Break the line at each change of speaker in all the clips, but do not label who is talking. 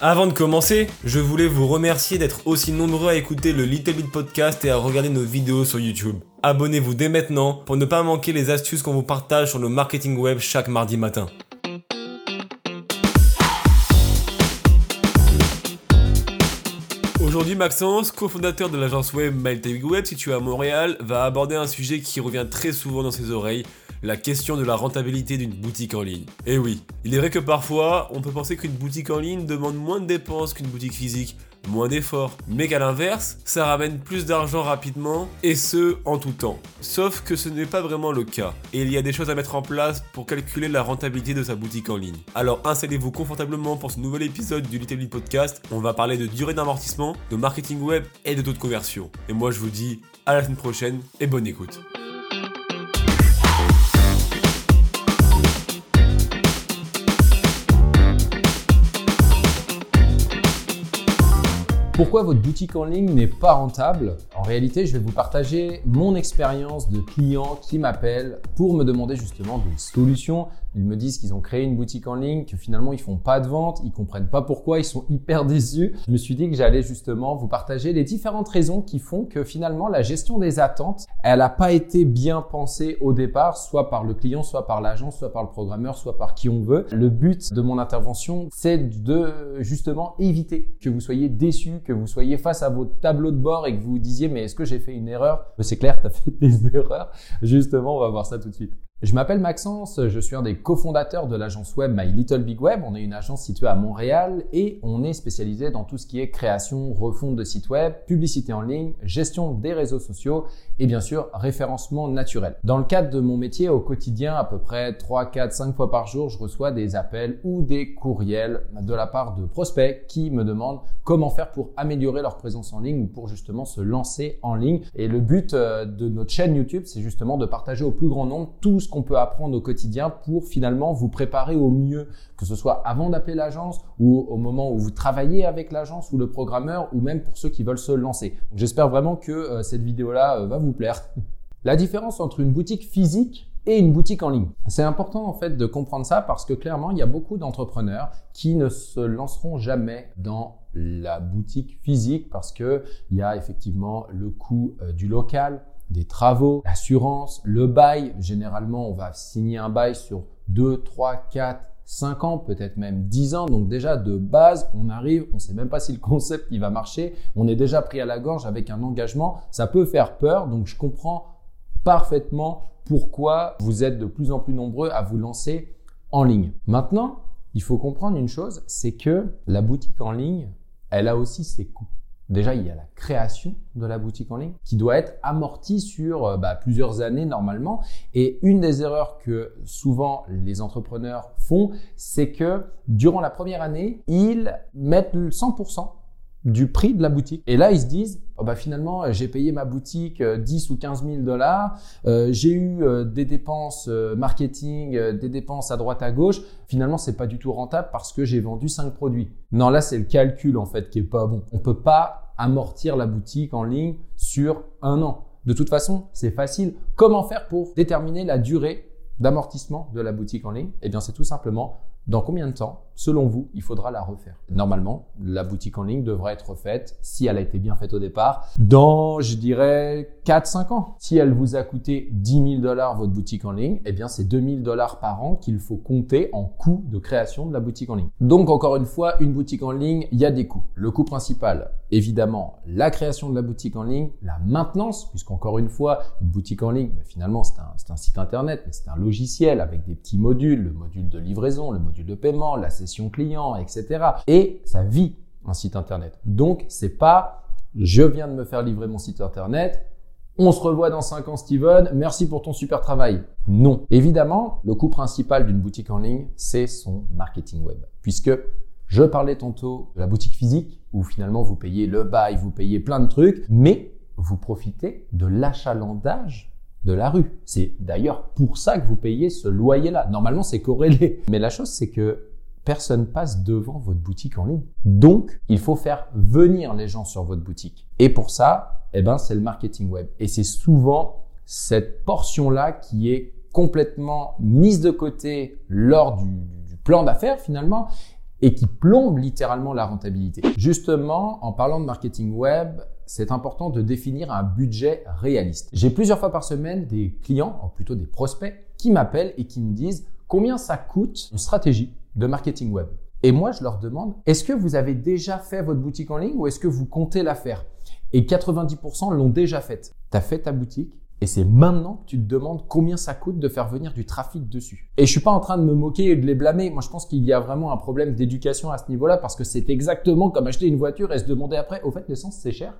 Avant de commencer, je voulais vous remercier d'être aussi nombreux à écouter le Little Bit Podcast et à regarder nos vidéos sur YouTube. Abonnez-vous dès maintenant pour ne pas manquer les astuces qu'on vous partage sur le marketing web chaque mardi matin. Aujourd'hui, Maxence, cofondateur de l'agence web MyTech Web située à Montréal, va aborder un sujet qui revient très souvent dans ses oreilles, la question de la rentabilité d'une boutique en ligne. Et oui, il est vrai que parfois, on peut penser qu'une boutique en ligne demande moins de dépenses qu'une boutique physique, moins d'efforts, mais qu'à l'inverse, ça ramène plus d'argent rapidement, et ce, en tout temps. Sauf que ce n'est pas vraiment le cas, et il y a des choses à mettre en place pour calculer la rentabilité de sa boutique en ligne. Alors installez-vous confortablement pour ce nouvel épisode du Little Bit Podcast, on va parler de durée d'amortissement, de marketing web et de taux de conversion. Et moi je vous dis à la semaine prochaine, et bonne écoute.
Pourquoi votre boutique en ligne n'est pas rentable En réalité, je vais vous partager mon expérience de clients qui m'appellent pour me demander justement des solutions. Ils me disent qu'ils ont créé une boutique en ligne, que finalement ils font pas de vente, ils comprennent pas pourquoi, ils sont hyper déçus. Je me suis dit que j'allais justement vous partager les différentes raisons qui font que finalement la gestion des attentes, elle n'a pas été bien pensée au départ, soit par le client, soit par l'agence, soit par le programmeur, soit par qui on veut. Le but de mon intervention, c'est de justement éviter que vous soyez déçus que vous soyez face à votre tableau de bord et que vous vous disiez mais est-ce que j'ai fait une erreur? C'est clair, tu as fait des erreurs. Justement, on va voir ça tout de suite. Je m'appelle Maxence, je suis un des cofondateurs de l'agence web My Little Big Web. On est une agence située à Montréal et on est spécialisé dans tout ce qui est création, refonte de sites web, publicité en ligne, gestion des réseaux sociaux et bien sûr référencement naturel. Dans le cadre de mon métier au quotidien, à peu près 3, 4, 5 fois par jour, je reçois des appels ou des courriels de la part de prospects qui me demandent comment faire pour améliorer leur présence en ligne ou pour justement se lancer en ligne. Et le but euh, de notre chaîne YouTube, c'est justement de partager au plus grand nombre tout ce qu'on peut apprendre au quotidien pour finalement vous préparer au mieux, que ce soit avant d'appeler l'agence ou au moment où vous travaillez avec l'agence ou le programmeur ou même pour ceux qui veulent se lancer. J'espère vraiment que euh, cette vidéo-là euh, va vous plaire. La différence entre une boutique physique et une boutique en ligne. C'est important en fait de comprendre ça parce que clairement, il y a beaucoup d'entrepreneurs qui ne se lanceront jamais dans la boutique physique parce que il y a effectivement le coût euh, du local, des travaux, l'assurance, le bail. Généralement, on va signer un bail sur 2, 3, 4, 5 ans, peut-être même 10 ans. Donc déjà, de base, on arrive, on ne sait même pas si le concept il va marcher. On est déjà pris à la gorge avec un engagement. Ça peut faire peur. Donc je comprends parfaitement pourquoi vous êtes de plus en plus nombreux à vous lancer en ligne. Maintenant, il faut comprendre une chose, c'est que la boutique en ligne, elle a aussi ses coûts. Déjà, il y a la création de la boutique en ligne qui doit être amortie sur euh, bah, plusieurs années normalement. Et une des erreurs que souvent les entrepreneurs font, c'est que durant la première année, ils mettent 100% du prix de la boutique. Et là, ils se disent, oh bah finalement, j'ai payé ma boutique 10 euh, ou 15 000 dollars, euh, j'ai eu euh, des dépenses marketing, des dépenses à droite à gauche. Finalement, c'est pas du tout rentable parce que j'ai vendu 5 produits. Non, là, c'est le calcul en fait qui est pas bon. On peut pas amortir la boutique en ligne sur un an. De toute façon, c'est facile. Comment faire pour déterminer la durée d'amortissement de la boutique en ligne? Eh bien, c'est tout simplement dans combien de temps, selon vous, il faudra la refaire Normalement, la boutique en ligne devrait être refaite, si elle a été bien faite au départ, dans, je dirais, 4-5 ans. Si elle vous a coûté 10 000 dollars votre boutique en ligne, eh bien c'est 2 000 dollars par an qu'il faut compter en coût de création de la boutique en ligne. Donc encore une fois, une boutique en ligne, il y a des coûts. Le coût principal, évidemment, la création de la boutique en ligne, la maintenance, puisqu'encore une fois, une boutique en ligne, ben, finalement c'est un, un site internet, mais c'est un logiciel avec des petits modules, le module de livraison, le module de paiement, la session client, etc. Et ça vit un site internet. Donc, c'est pas je viens de me faire livrer mon site internet, on se revoit dans 5 ans Steven, merci pour ton super travail. Non. Évidemment, le coût principal d'une boutique en ligne, c'est son marketing web. Puisque je parlais tantôt de la boutique physique, où finalement vous payez le bail, vous payez plein de trucs, mais vous profitez de l'achalandage de la rue. C'est d'ailleurs pour ça que vous payez ce loyer-là. Normalement, c'est corrélé. Mais la chose, c'est que personne passe devant votre boutique en ligne. Donc, il faut faire venir les gens sur votre boutique. Et pour ça, eh ben, c'est le marketing web. Et c'est souvent cette portion-là qui est complètement mise de côté lors du, du plan d'affaires finalement et qui plombe littéralement la rentabilité. Justement, en parlant de marketing web, c'est important de définir un budget réaliste. J'ai plusieurs fois par semaine des clients, ou plutôt des prospects, qui m'appellent et qui me disent combien ça coûte une stratégie? De marketing web. Et moi, je leur demande, est-ce que vous avez déjà fait votre boutique en ligne ou est-ce que vous comptez la faire? Et 90% l'ont déjà faite. Tu as fait ta boutique, et c'est maintenant que tu te demandes combien ça coûte de faire venir du trafic dessus. Et je suis pas en train de me moquer et de les blâmer. Moi, je pense qu'il y a vraiment un problème d'éducation à ce niveau-là parce que c'est exactement comme acheter une voiture et se demander après, au fait, l'essence, c'est cher?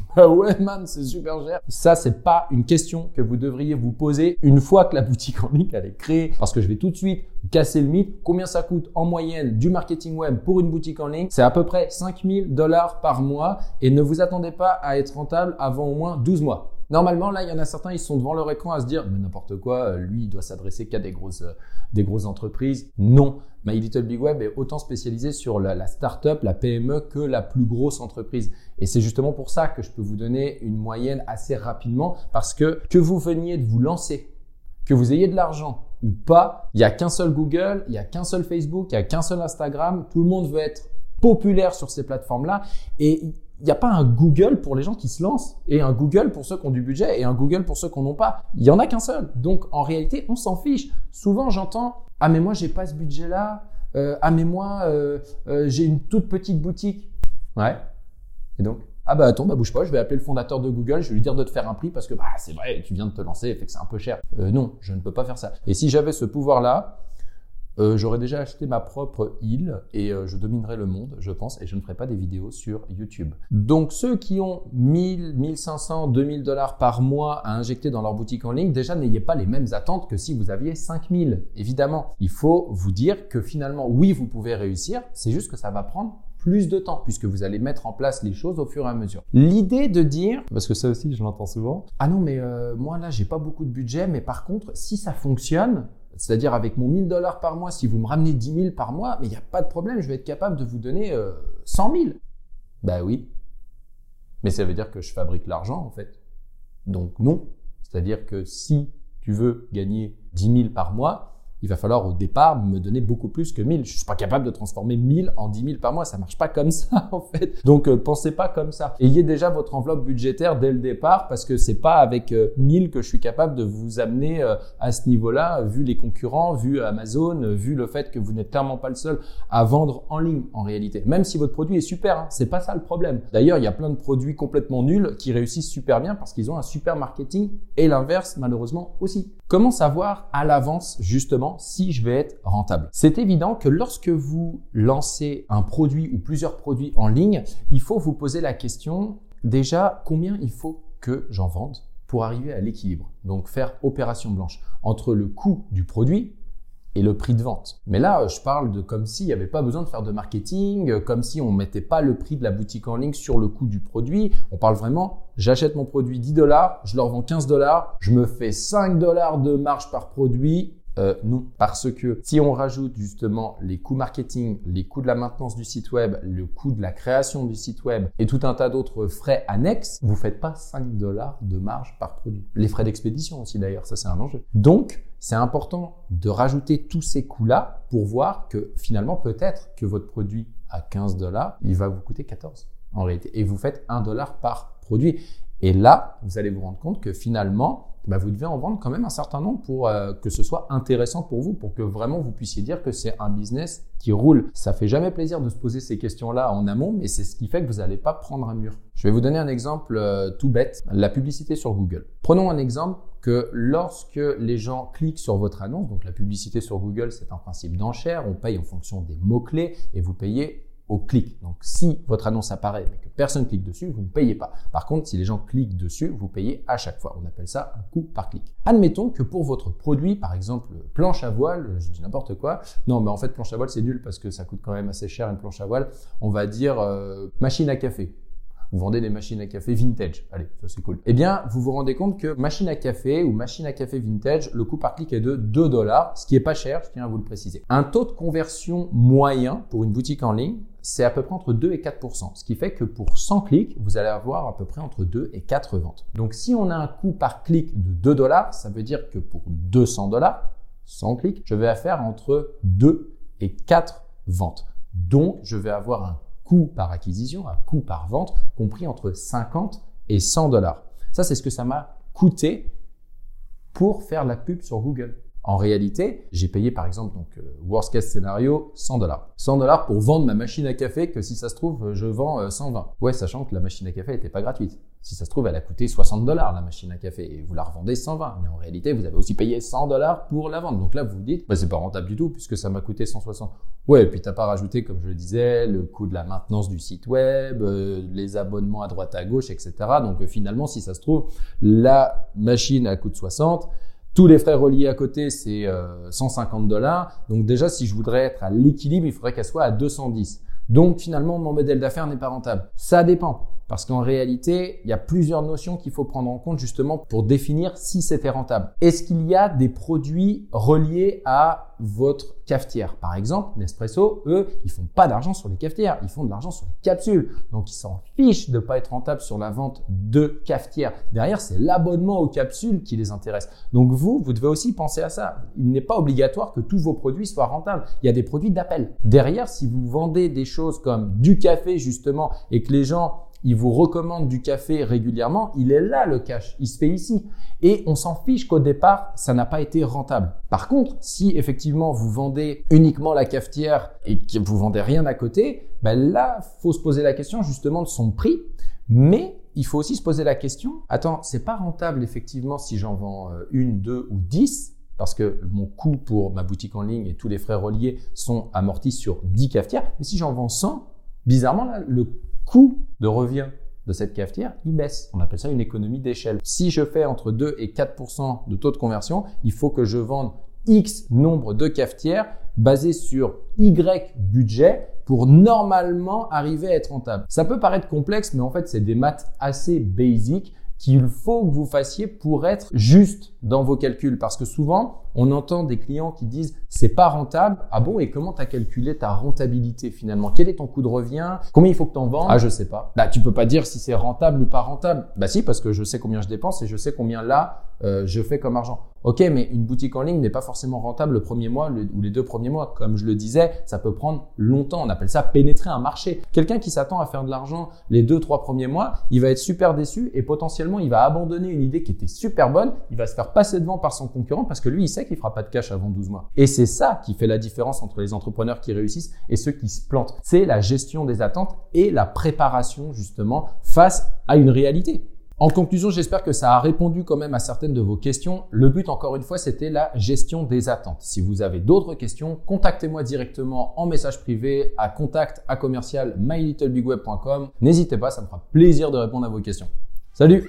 Ah ouais, man, c'est super cher. Ça, c'est pas une question que vous devriez vous poser une fois que la boutique en ligne elle est créée. Parce que je vais tout de suite casser le mythe. Combien ça coûte en moyenne du marketing web pour une boutique en ligne? C'est à peu près 5000 dollars par mois et ne vous attendez pas à être rentable avant au moins 12 mois. Normalement, là, il y en a certains, ils sont devant leur écran à se dire, mais n'importe quoi, lui, il doit s'adresser qu'à des grosses, euh, des grosses entreprises. Non. My Little Big Web est autant spécialisé sur la, la start-up, la PME que la plus grosse entreprise. Et c'est justement pour ça que je peux vous donner une moyenne assez rapidement parce que que vous veniez de vous lancer, que vous ayez de l'argent ou pas, il n'y a qu'un seul Google, il n'y a qu'un seul Facebook, il n'y a qu'un seul Instagram. Tout le monde veut être populaire sur ces plateformes-là et il n'y a pas un Google pour les gens qui se lancent et un Google pour ceux qui ont du budget et un Google pour ceux qui n'en ont pas. Il y en a qu'un seul. Donc en réalité, on s'en fiche. Souvent, j'entends ah mais moi j'ai pas ce budget-là. Euh, ah mais moi euh, euh, j'ai une toute petite boutique. Ouais. Et donc ah bah attends, bah bouge pas, je vais appeler le fondateur de Google, je vais lui dire de te faire un prix parce que bah c'est vrai, tu viens de te lancer, fait que c'est un peu cher. Non, je ne peux pas faire ça. Et si j'avais ce pouvoir-là, euh, j'aurais déjà acheté ma propre île et euh, je dominerais le monde, je pense, et je ne ferai pas des vidéos sur YouTube. Donc ceux qui ont 1000, 1500, 2000 dollars par mois à injecter dans leur boutique en ligne, déjà n'ayez pas les mêmes attentes que si vous aviez 5000. Évidemment, il faut vous dire que finalement, oui, vous pouvez réussir, c'est juste que ça va prendre plus de temps puisque vous allez mettre en place les choses au fur et à mesure. L'idée de dire, parce que ça aussi je l'entends souvent, ah non mais euh, moi là j'ai pas beaucoup de budget, mais par contre si ça fonctionne, c'est-à-dire avec mon 1000 dollars par mois, si vous me ramenez 10 000 par mois, mais il n'y a pas de problème, je vais être capable de vous donner euh, 100 000. Ben oui. Mais ça veut dire que je fabrique l'argent en fait. Donc non. C'est-à-dire que si tu veux gagner 10 000 par mois, il va falloir au départ me donner beaucoup plus que 1000. Je suis pas capable de transformer 1000 en 10 000 par mois. Ça marche pas comme ça, en fait. Donc, euh, pensez pas comme ça. Ayez déjà votre enveloppe budgétaire dès le départ parce que c'est pas avec 1000 euh, que je suis capable de vous amener euh, à ce niveau-là, vu les concurrents, vu Amazon, vu le fait que vous n'êtes clairement pas le seul à vendre en ligne, en réalité. Même si votre produit est super, hein, c'est pas ça le problème. D'ailleurs, il y a plein de produits complètement nuls qui réussissent super bien parce qu'ils ont un super marketing et l'inverse, malheureusement, aussi. Comment savoir à l'avance, justement, si je vais être rentable? C'est évident que lorsque vous lancez un produit ou plusieurs produits en ligne, il faut vous poser la question déjà combien il faut que j'en vende pour arriver à l'équilibre? Donc faire opération blanche entre le coût du produit et le prix de vente. Mais là, je parle de comme s'il n'y avait pas besoin de faire de marketing, comme si on mettait pas le prix de la boutique en ligne sur le coût du produit. On parle vraiment, j'achète mon produit 10 dollars, je leur vends 15 dollars, je me fais 5 dollars de marge par produit euh, non, parce que si on rajoute justement les coûts marketing, les coûts de la maintenance du site web, le coût de la création du site web et tout un tas d'autres frais annexes, vous faites pas 5 dollars de marge par produit. Les frais d'expédition aussi d'ailleurs, ça c'est un enjeu. Donc, c'est important de rajouter tous ces coûts-là pour voir que finalement peut-être que votre produit à 15 dollars, il va vous coûter 14 en réalité. Et vous faites 1 dollar par produit. Et là, vous allez vous rendre compte que finalement, bah, vous devez en vendre quand même un certain nombre pour euh, que ce soit intéressant pour vous, pour que vraiment vous puissiez dire que c'est un business qui roule. Ça fait jamais plaisir de se poser ces questions-là en amont, mais c'est ce qui fait que vous n'allez pas prendre un mur. Je vais vous donner un exemple euh, tout bête, la publicité sur Google. Prenons un exemple que lorsque les gens cliquent sur votre annonce, donc la publicité sur Google, c'est un principe d'enchère, on paye en fonction des mots-clés et vous payez au clic. Donc si votre annonce apparaît mais que personne clique dessus, vous ne payez pas. Par contre, si les gens cliquent dessus, vous payez à chaque fois. On appelle ça un coût par clic. Admettons que pour votre produit, par exemple planche à voile, je dis n'importe quoi. Non, mais en fait planche à voile c'est nul parce que ça coûte quand même assez cher une planche à voile. On va dire euh, machine à café. Vous vendez des machines à café vintage. Allez, ça c'est cool. Eh bien, vous vous rendez compte que machine à café ou machine à café vintage, le coût par clic est de 2 dollars, ce qui est pas cher, je tiens à vous le préciser. Un taux de conversion moyen pour une boutique en ligne, c'est à peu près entre 2 et 4% Ce qui fait que pour 100 clics, vous allez avoir à peu près entre 2 et 4 ventes. Donc si on a un coût par clic de 2 dollars, ça veut dire que pour 200 dollars, 100 clics, je vais faire entre 2 et 4 ventes. Donc, je vais avoir un coût par acquisition, un coût par vente compris entre 50 et 100 dollars. Ça, c'est ce que ça m'a coûté pour faire la pub sur Google. En réalité, j'ai payé par exemple, donc euh, worst case scénario, 100 dollars. 100 dollars pour vendre ma machine à café que si ça se trouve, je vends 120. Euh, ouais, sachant que la machine à café n'était pas gratuite. Si ça se trouve, elle a coûté 60 dollars la machine à café et vous la revendez 120. Mais en réalité, vous avez aussi payé 100 dollars pour la vendre. Donc là, vous vous dites, bah, c'est pas rentable du tout puisque ça m'a coûté 160. Ouais, et puis t'as pas rajouté, comme je le disais, le coût de la maintenance du site web, euh, les abonnements à droite à gauche, etc. Donc finalement, si ça se trouve, la machine elle coûte 60 tous les frais reliés à côté, c'est 150 euh, dollars. Donc déjà, si je voudrais être à l'équilibre, il faudrait qu'elle soit à 210. Donc finalement, mon modèle d'affaires n'est pas rentable. Ça dépend. Parce qu'en réalité, il y a plusieurs notions qu'il faut prendre en compte justement pour définir si c'était rentable. Est-ce qu'il y a des produits reliés à votre cafetière? Par exemple, Nespresso, eux, ils font pas d'argent sur les cafetières, ils font de l'argent sur les capsules. Donc ils s'en fichent de pas être rentable sur la vente de cafetières. Derrière, c'est l'abonnement aux capsules qui les intéresse. Donc vous, vous devez aussi penser à ça. Il n'est pas obligatoire que tous vos produits soient rentables. Il y a des produits d'appel. Derrière, si vous vendez des choses comme du café justement et que les gens il vous recommande du café régulièrement, il est là le cash, il se fait ici. Et on s'en fiche qu'au départ, ça n'a pas été rentable. Par contre, si effectivement vous vendez uniquement la cafetière et que vous vendez rien à côté, ben là, faut se poser la question justement de son prix. Mais il faut aussi se poser la question, attends, c'est pas rentable effectivement si j'en vends euh, une, deux ou dix, parce que mon coût pour ma boutique en ligne et tous les frais reliés sont amortis sur 10 cafetières. Mais si j'en vends 100, bizarrement, là, le coût de revient de cette cafetière, il baisse. On appelle ça une économie d'échelle. Si je fais entre 2 et 4% de taux de conversion, il faut que je vende X nombre de cafetières basées sur Y budget pour normalement arriver à être rentable. Ça peut paraître complexe, mais en fait, c'est des maths assez basiques qu'il faut que vous fassiez pour être juste dans vos calculs. Parce que souvent, on entend des clients qui disent c'est pas rentable. Ah bon, et comment tu as calculé ta rentabilité finalement? Quel est ton coût de revient? Combien il faut que tu en Ah, je sais pas. Bah, tu peux pas dire si c'est rentable ou pas rentable. Bah si, parce que je sais combien je dépense et je sais combien là euh, je fais comme argent. Ok, mais une boutique en ligne n'est pas forcément rentable le premier mois ou les deux premiers mois. Comme je le disais, ça peut prendre longtemps. On appelle ça pénétrer un marché. Quelqu'un qui s'attend à faire de l'argent les deux, trois premiers mois, il va être super déçu et potentiellement il va abandonner une idée qui était super bonne. Il va se faire passer devant par son concurrent parce que lui, il sait qu'il fera pas de cash avant 12 mois. Et c'est ça qui fait la différence entre les entrepreneurs qui réussissent et ceux qui se plantent. C'est la gestion des attentes et la préparation justement face à une réalité. En conclusion, j'espère que ça a répondu quand même à certaines de vos questions. Le but, encore une fois, c'était la gestion des attentes. Si vous avez d'autres questions, contactez-moi directement en message privé à contact à commercial mylittlebigweb.com. N'hésitez pas, ça me fera plaisir de répondre à vos questions. Salut